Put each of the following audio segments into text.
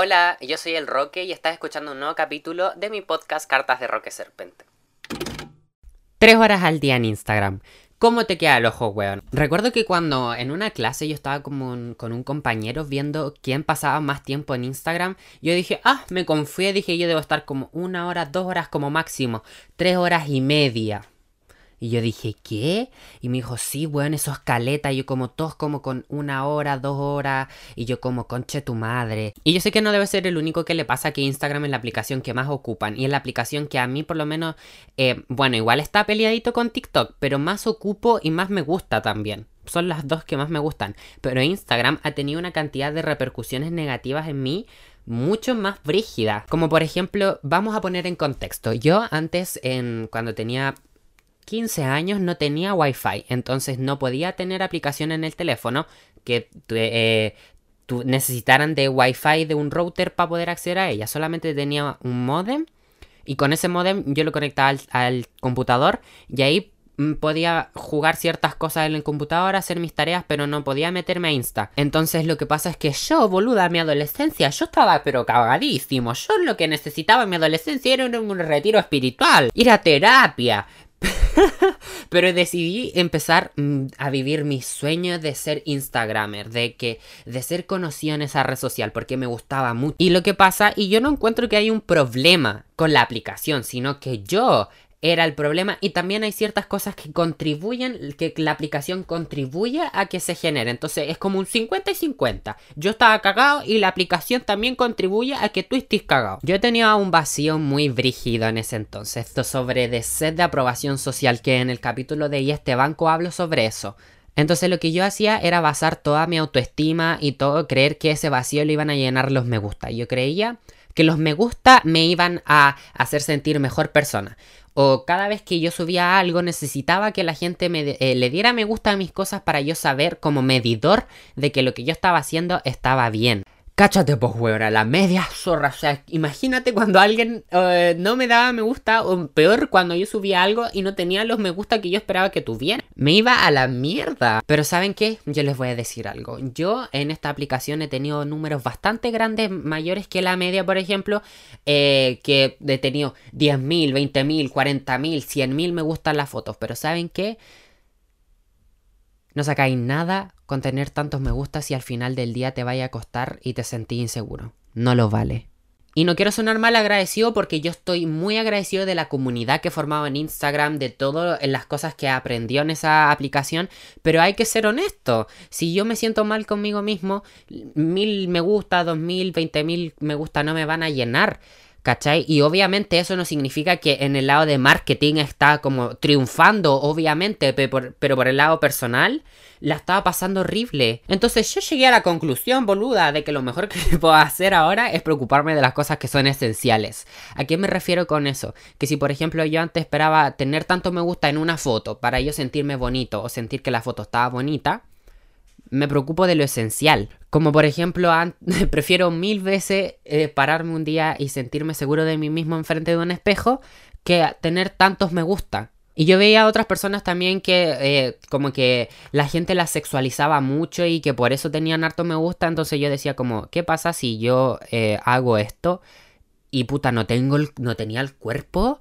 Hola, yo soy el Roque y estás escuchando un nuevo capítulo de mi podcast Cartas de Roque Serpente. Tres horas al día en Instagram. ¿Cómo te queda el ojo, weón? Recuerdo que cuando en una clase yo estaba como con un compañero viendo quién pasaba más tiempo en Instagram, yo dije, ah, me confié, dije yo debo estar como una hora, dos horas como máximo, tres horas y media. Y yo dije, ¿qué? Y me dijo, sí, weón, eso es caleta. Y yo como todos como con una hora, dos horas. Y yo como, conche tu madre. Y yo sé que no debe ser el único que le pasa que Instagram es la aplicación que más ocupan. Y es la aplicación que a mí por lo menos, eh, bueno, igual está peleadito con TikTok. Pero más ocupo y más me gusta también. Son las dos que más me gustan. Pero Instagram ha tenido una cantidad de repercusiones negativas en mí mucho más brígida. Como por ejemplo, vamos a poner en contexto. Yo antes, en, cuando tenía 15 años no tenía Wi-Fi, entonces no podía tener aplicación en el teléfono que eh, necesitaran de Wi-Fi de un router para poder acceder a ella. Solamente tenía un modem y con ese modem yo lo conectaba al, computador y ahí mm, podía jugar ciertas cosas en el computador, hacer mis tareas, pero no podía meterme a Insta. Entonces lo que pasa es que yo, boluda, mi adolescencia, yo estaba pero cagadísimo. Yo lo que necesitaba en mi adolescencia era un retiro espiritual, ir a terapia, Pero decidí empezar mm, a vivir mi sueño de ser Instagramer, de que de ser conocido en esa red social porque me gustaba mucho. Y lo que pasa, y yo no encuentro que hay un problema con la aplicación, sino que yo era el problema y también hay ciertas cosas que contribuyen, que la aplicación contribuye a que se genere. Entonces es como un 50 y 50. Yo estaba cagado y la aplicación también contribuye a que tú estés cagado. Yo tenía un vacío muy brígido en ese entonces, esto sobre de sed de aprobación social, que en el capítulo de Y este banco hablo sobre eso. Entonces lo que yo hacía era basar toda mi autoestima y todo, creer que ese vacío lo iban a llenar los me gusta. Yo creía que los me gusta me iban a hacer sentir mejor persona o cada vez que yo subía algo necesitaba que la gente me eh, le diera me gusta a mis cosas para yo saber como medidor de que lo que yo estaba haciendo estaba bien. Cáchate, pues, weón, la media zorra. O sea, imagínate cuando alguien eh, no me daba me gusta, o peor, cuando yo subía algo y no tenía los me gusta que yo esperaba que tuviera. Me iba a la mierda. Pero ¿saben qué? Yo les voy a decir algo. Yo en esta aplicación he tenido números bastante grandes, mayores que la media, por ejemplo, eh, que he tenido 10.000, 20.000, 40.000, 100.000 me gustan las fotos. Pero ¿saben qué? No sacáis nada con tener tantos me gusta si al final del día te vaya a costar y te sentís inseguro. No lo vale. Y no quiero sonar mal agradecido porque yo estoy muy agradecido de la comunidad que he formado en Instagram, de todas las cosas que aprendió en esa aplicación, pero hay que ser honesto. Si yo me siento mal conmigo mismo, mil me gusta, dos mil, veinte mil me gusta no me van a llenar. ¿Cachai? Y obviamente eso no significa que en el lado de marketing está como triunfando, obviamente, pero por, el lado personal la estaba pasando horrible. Entonces yo llegué a la conclusión, boluda, de que lo mejor que puedo hacer ahora es preocuparme de las cosas que son esenciales. ¿A qué me refiero con eso? Que si por ejemplo yo antes esperaba tener tanto me gusta en una foto para yo sentirme bonito o sentir que la foto estaba bonita, me preocupo de lo esencial. Como por ejemplo, prefiero mil veces eh, pararme un día y sentirme seguro de mí mismo enfrente de un espejo que tener tantos me gusta. Y yo veía a otras personas también que eh, como que la gente las sexualizaba mucho y que por eso tenían harto me gusta. Entonces yo decía como, ¿qué pasa si yo eh, hago esto y puta no tengo no tenía el cuerpo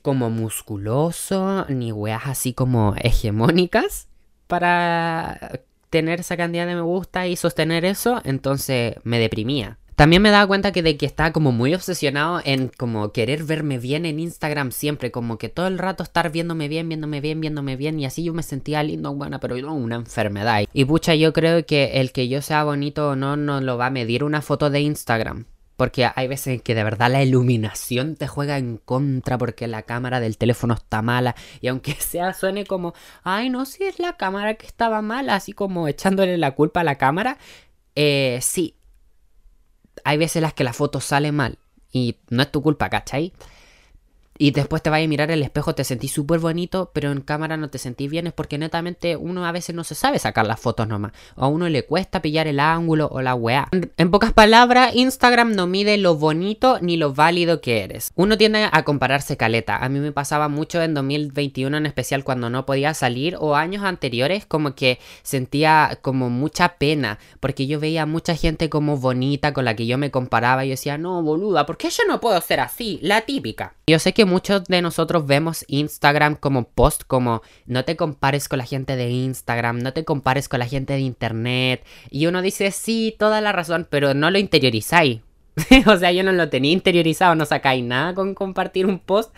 como musculoso ni weas así como hegemónicas? Para tener esa cantidad de me gusta y sostener eso, entonces me deprimía. También me daba cuenta que de que estaba como muy obsesionado en como querer verme bien en Instagram siempre, como que todo el rato estar viéndome bien, viéndome bien, viéndome bien y así yo me sentía lindo, buena, pero no una enfermedad. Y pucha, yo creo que el que yo sea bonito o no no lo va a medir una foto de Instagram. Porque hay veces en que de verdad la iluminación te juega en contra porque la cámara del teléfono está mala. Y aunque sea suene como, ay, no, si es la cámara que estaba mala, así como echándole la culpa a la cámara. Eh, sí. Hay veces en las que la foto sale mal. Y no es tu culpa, ¿cachai? Y después te vayas a mirar el espejo, te sentís súper bonito, pero en cámara no te sentís bien, es porque netamente uno a veces no se sabe sacar las fotos nomás. O a uno le cuesta pillar el ángulo o la weá. En pocas palabras, Instagram no mide lo bonito ni lo válido que eres. Uno tiende a compararse caleta. A mí me pasaba mucho en 2021 en especial cuando no podía salir o años anteriores como que sentía como mucha pena porque yo veía mucha gente como bonita con la que yo me comparaba y yo decía, no, boluda, ¿por qué yo no puedo ser así? La típica. Yo sé que muchos de nosotros vemos Instagram como post, como no te compares con la gente de Instagram, no te compares con la gente de Internet. Y uno dice, sí, toda la razón, pero no lo interiorizáis. o sea, yo no lo tenía interiorizado, no sacáis nada con compartir un post.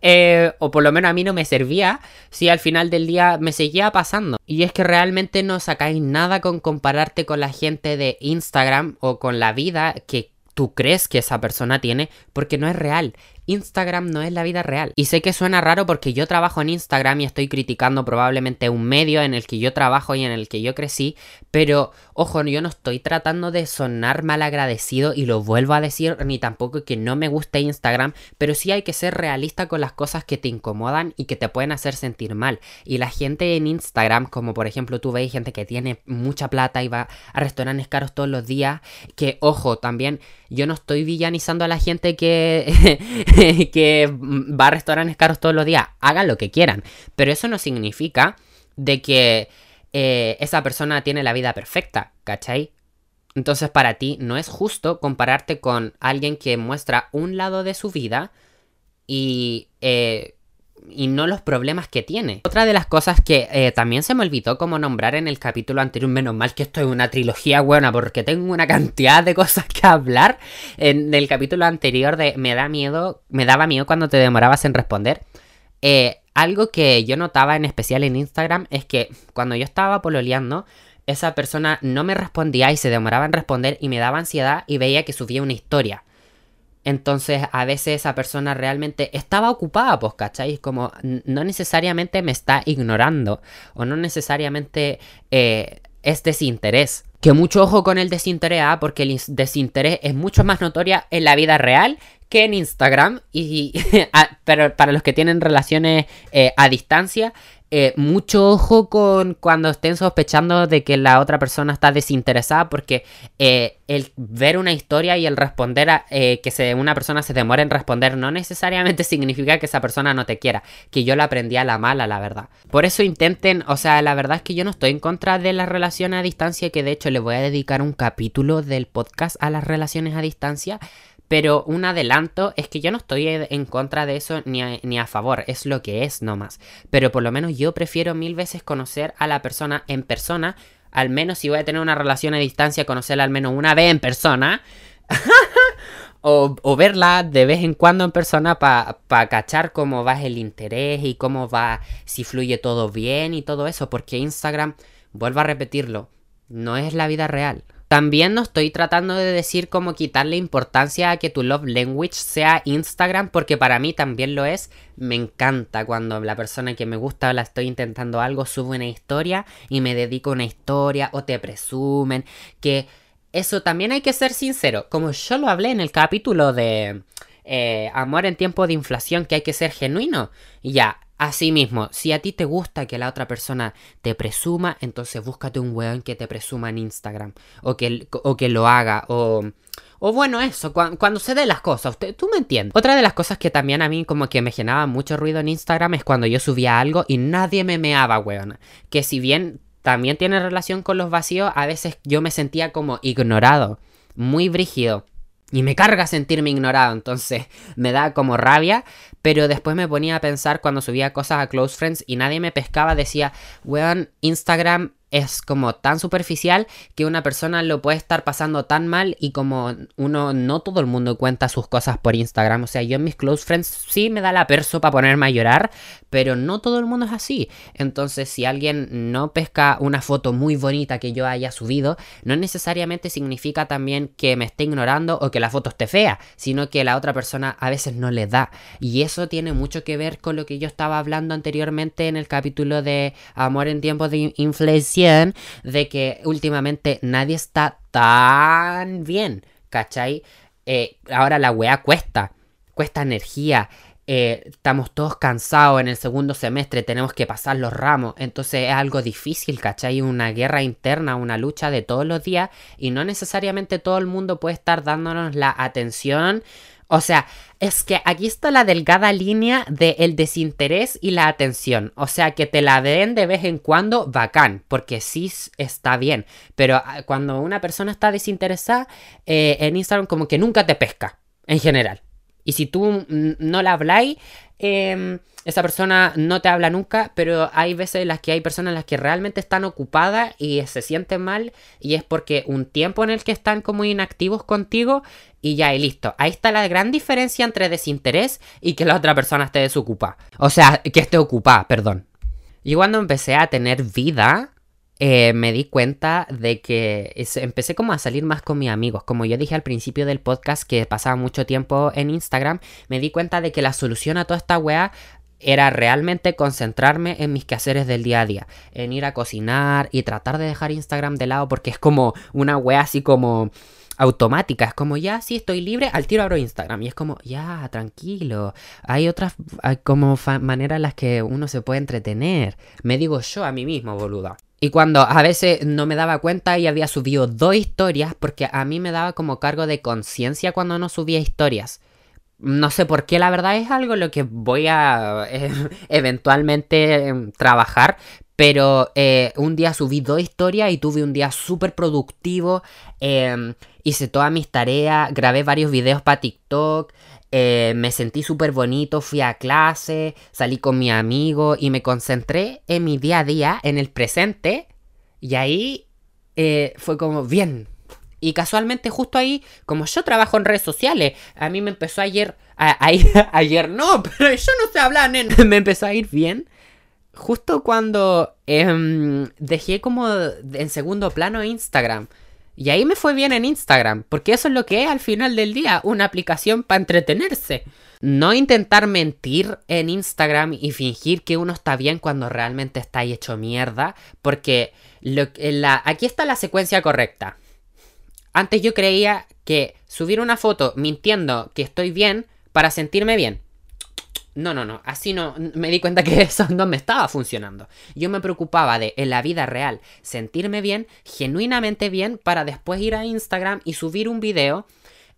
Eh, o por lo menos a mí no me servía, si al final del día me seguía pasando. Y es que realmente no sacáis nada con compararte con la gente de Instagram o con la vida que tú crees que esa persona tiene, porque no es real. Instagram no es la vida real. Y sé que suena raro porque yo trabajo en Instagram y estoy criticando probablemente un medio en el que yo trabajo y en el que yo crecí, pero ojo, yo no estoy tratando de sonar mal agradecido y lo vuelvo a decir, ni tampoco que no me guste Instagram, pero sí hay que ser realista con las cosas que te incomodan y que te pueden hacer sentir mal. Y la gente en Instagram, como por ejemplo tú veis gente que tiene mucha plata y va a restaurantes caros todos los días, que ojo, también yo no estoy villanizando a la gente que que va a restaurantes caros todos los días, hagan lo que quieran. Pero eso no significa de que eh, esa persona tiene la vida perfecta, ¿cachai? Entonces para ti no es justo compararte con alguien que muestra un lado de su vida y eh, y no los problemas que tiene. Otra de las cosas que eh, también se me olvidó como nombrar en el capítulo anterior, menos mal que esto es una trilogía buena porque tengo una cantidad de cosas que hablar. En el capítulo anterior de Me da miedo, me daba miedo cuando te demorabas en responder. Eh, algo que yo notaba en especial en Instagram es que cuando yo estaba pololeando, esa persona no me respondía y se demoraba en responder y me daba ansiedad y veía que subía una historia. Entonces, a veces esa persona realmente estaba ocupada, pues, ¿cachai? Como no necesariamente me está ignorando o no necesariamente eh, es desinterés. Que mucho ojo con el desinterés, ¿ah? porque el desinterés es mucho más notoria en la vida real que en Instagram. Y, pero para los que tienen relaciones eh, a distancia, eh, mucho ojo con cuando estén sospechando de que la otra persona está desinteresada, porque eh, el ver una historia y el responder a que se, una persona se demore en responder no necesariamente significa que esa persona no te quiera, que yo la aprendí a la mala, la verdad. Por eso intenten, o sea, la verdad es que yo no estoy en contra de la relación a distancia, que de hecho le voy a dedicar un capítulo del podcast a las relaciones a distancia. Pero un adelanto es que yo no estoy en contra de eso ni a, ni a favor, es lo que es nomás. Pero por lo menos yo prefiero mil veces conocer a la persona en persona, al menos si voy a tener una relación a distancia, conocerla al menos una vez en persona. o, verla de vez en cuando en persona para pa cachar cómo va el interés y cómo va, si fluye todo bien y todo eso, porque Instagram, vuelvo a repetirlo, no es la vida real. También no estoy tratando de decir cómo quitarle importancia a que tu love language sea Instagram, porque para mí también lo es. Me encanta cuando la persona que me gusta o la estoy intentando algo sube una historia y me dedico a una historia o te presumen. Que eso también hay que ser sincero. Como yo lo hablé en el capítulo de eh, Amor en tiempo de inflación, que hay que ser genuino. Ya, Asimismo, si a ti te gusta que la otra persona te presuma, entonces búscate un weón que te presuma en Instagram. O que, o que lo haga. O, o bueno, eso, cuando, se den las cosas. Tú me entiendes. Otra de las cosas que también a mí como que me generaba mucho ruido en Instagram es cuando yo subía algo y nadie me meaba, weón. Que si bien también tiene relación con los vacíos, a veces yo me sentía como ignorado. Muy brígido. Y me carga sentirme ignorado, entonces me da como rabia, pero después me ponía a pensar cuando subía cosas a Close Friends y nadie me pescaba, decía, weón, Instagram es como tan superficial que una persona lo puede estar pasando tan mal y como uno, no todo el mundo cuenta sus cosas por Instagram. O sea, yo en mis close friends sí me da la perso para ponerme a llorar, pero no todo el mundo es así. Entonces, si alguien no pesca una foto muy bonita que yo haya subido, no necesariamente significa también que me esté ignorando o que la foto esté fea, sino que la otra persona a veces no le da. Y eso tiene mucho que ver con lo que yo estaba hablando anteriormente en el capítulo de Amor en tiempos de inflexión de que últimamente nadie está tan bien, ¿cachai? Eh, ahora la weá cuesta, cuesta energía. eh, estamos todos cansados en el segundo semestre, tenemos que pasar los ramos, entonces es algo difícil, ¿cachai? Una guerra interna, una lucha de todos los días y no necesariamente todo el mundo puede estar dándonos la atención o sea, es que aquí está la delgada línea del el desinterés y la atención. O sea, que te la den de vez en cuando, bacán, porque sí está bien. Pero ah, cuando una persona está desinteresada eh, en Instagram, como que nunca te pesca, en general. Y si tú no la habláis, em, esa persona no te habla nunca, pero hay veces en las que hay personas en las que realmente están ocupadas y se sienten mal y es porque un tiempo en el que están como inactivos contigo y ya y listo. Ahí está la gran diferencia entre desinterés y que la otra persona esté desocupada. O sea, que esté ocupada, perdón. Y cuando empecé a tener vida, eh, me di cuenta de que empecé como a salir más con mis amigos. Como yo dije al principio del podcast que pasaba mucho tiempo en Instagram, me di cuenta de que la solución a toda esta wea era realmente concentrarme en mis quehaceres del día a día, en ir a cocinar y tratar de dejar Instagram de lado porque es como una wea así como automática, es como ya si estoy libre, al tiro abro Instagram y es como ya tranquilo, hay otras como maneras en las que uno se puede entretener, me digo yo a mí mismo, boluda. Y cuando a veces no me daba cuenta y había subido dos historias, porque a mí me daba como cargo de conciencia cuando no subía historias. No sé por qué, la verdad es algo lo que voy a eh, eventualmente em, trabajar. Pero eh, un día subí dos historias y tuve un día súper productivo. Em, hice todas mis tareas, grabé varios videos para TikTok. Eh, me sentí súper bonito, fui a clase, salí con mi amigo y me concentré en mi día a día, en el presente. Y ahí eh, fue como, bien. Y casualmente justo ahí, como yo trabajo en redes sociales, a mí me empezó ayer, a, ir, ayer no, pero yo no sé hablar, nena. me empezó a ir bien. Justo cuando em, dejé como en segundo plano Instagram. Y ahí me fue bien en Instagram, porque eso es lo que es al final del día, una aplicación para entretenerse. No intentar mentir en Instagram y fingir que uno está bien cuando realmente está ahí hecho mierda, porque aquí está la secuencia correcta. Antes yo creía que subir una foto mintiendo que estoy bien para sentirme bien. No, no, no, así no, me di cuenta que eso no me estaba funcionando. Yo me preocupaba de, en la vida real, sentirme bien, genuinamente bien, para después ir a Instagram y subir un video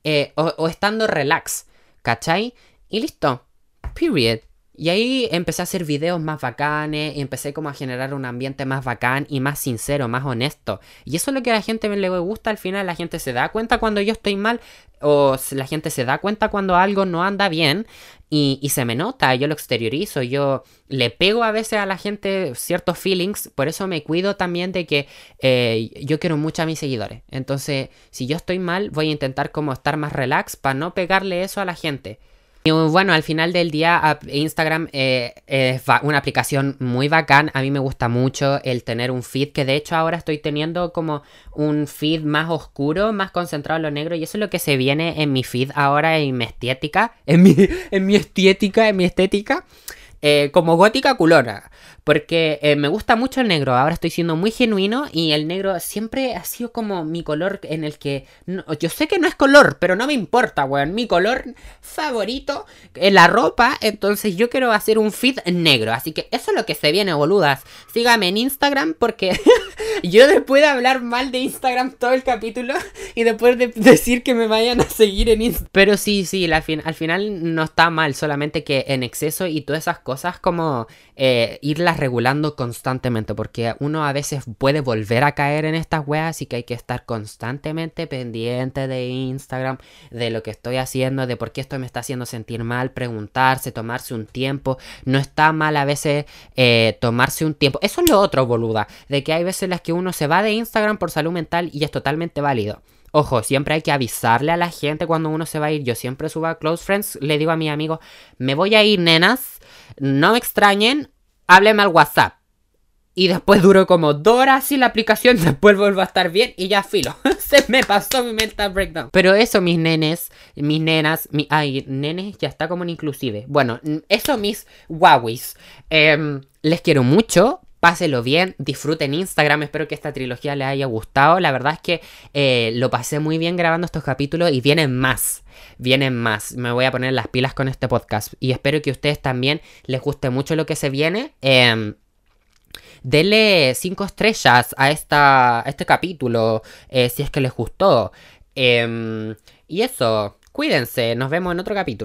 eh, o, estando relax, ¿cachai? Y listo, period. Y ahí empecé a hacer videos más bacanes, y empecé como a generar un ambiente más bacán y más sincero, más honesto. Y eso es lo que a la gente le gusta al final, la gente se da cuenta cuando yo estoy mal o la gente se da cuenta cuando algo no anda bien y, se me nota, yo lo exteriorizo, yo le pego a veces a la gente ciertos feelings, por eso me cuido también de que eh, yo quiero mucho a mis seguidores. Entonces, si yo estoy mal, voy a intentar como estar más relax para no pegarle eso a la gente. Y bueno, al final del día Instagram eh, es una aplicación muy bacán. A mí me gusta mucho el tener un feed, que de hecho ahora estoy teniendo como un feed más oscuro, más concentrado en lo negro. Y eso es lo que se viene en mi feed ahora, en mi estética. En mi, en mi estética, en mi estética. Eh, como gótica culona. Porque eh, me gusta mucho el negro. Ahora estoy siendo muy genuino y el negro siempre ha sido como mi color en el que... yo sé que no es color, pero no me importa, weón. Mi color favorito en la ropa. Entonces yo quiero hacer un feed negro. Así que eso es lo que se viene, boludas. Sígame en Instagram porque yo después de hablar mal de Instagram todo el capítulo y después de decir que me vayan a seguir en Instagram. Pero sí, sí, al final no está mal. Solamente que en exceso y todas esas cosas como eh, irlas regulando constantemente, porque uno a veces puede volver a caer en estas weas y que hay que estar constantemente pendiente de Instagram, de lo que estoy haciendo, de por qué esto me está haciendo sentir mal, preguntarse, tomarse un tiempo. No está mal a veces eh, tomarse un tiempo. Eso es lo otro, boluda, de que hay veces las que uno se va de Instagram por salud mental y es totalmente válido. Ojo, siempre hay que avisarle a la gente cuando uno se va a ir. Yo siempre subo a Close Friends, le digo a mi amigo, me voy a ir, nenas, no me extrañen, hábleme al WhatsApp. Y después duró como dos horas sin la aplicación, después vuelvo a estar bien y ya filo. Se me pasó mi mental breakdown. Pero eso, mis nenes, mis nenas, mi, ay, nenes ya está como en inclusive. Bueno, eso mis Huawei's. Em, les quiero mucho, Páselo bien, disfruten Instagram, espero que esta trilogía les haya gustado. La verdad es que eh, lo pasé muy bien grabando estos capítulos y vienen más, vienen más. Me voy a poner las pilas con este podcast y espero que a ustedes también les guste mucho lo que se viene. Eh, Denle 5 estrellas a, esta, este capítulo eh, si es que les gustó. Em, y eso, cuídense, nos vemos en otro capítulo.